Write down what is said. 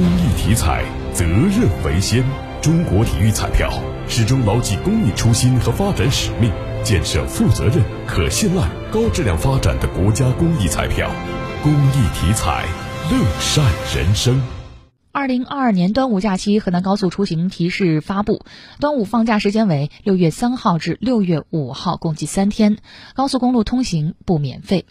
公益体彩，责任为先。中国体育彩票始终牢记公益初心和发展使命，建设负责任、可信赖、高质量发展的国家公益彩票。公益体彩，乐善人生。二零二二年端午假期，河南高速出行提示发布，端午放假时间为六月三号至六月五号，共计三天，高速公路通行不免费。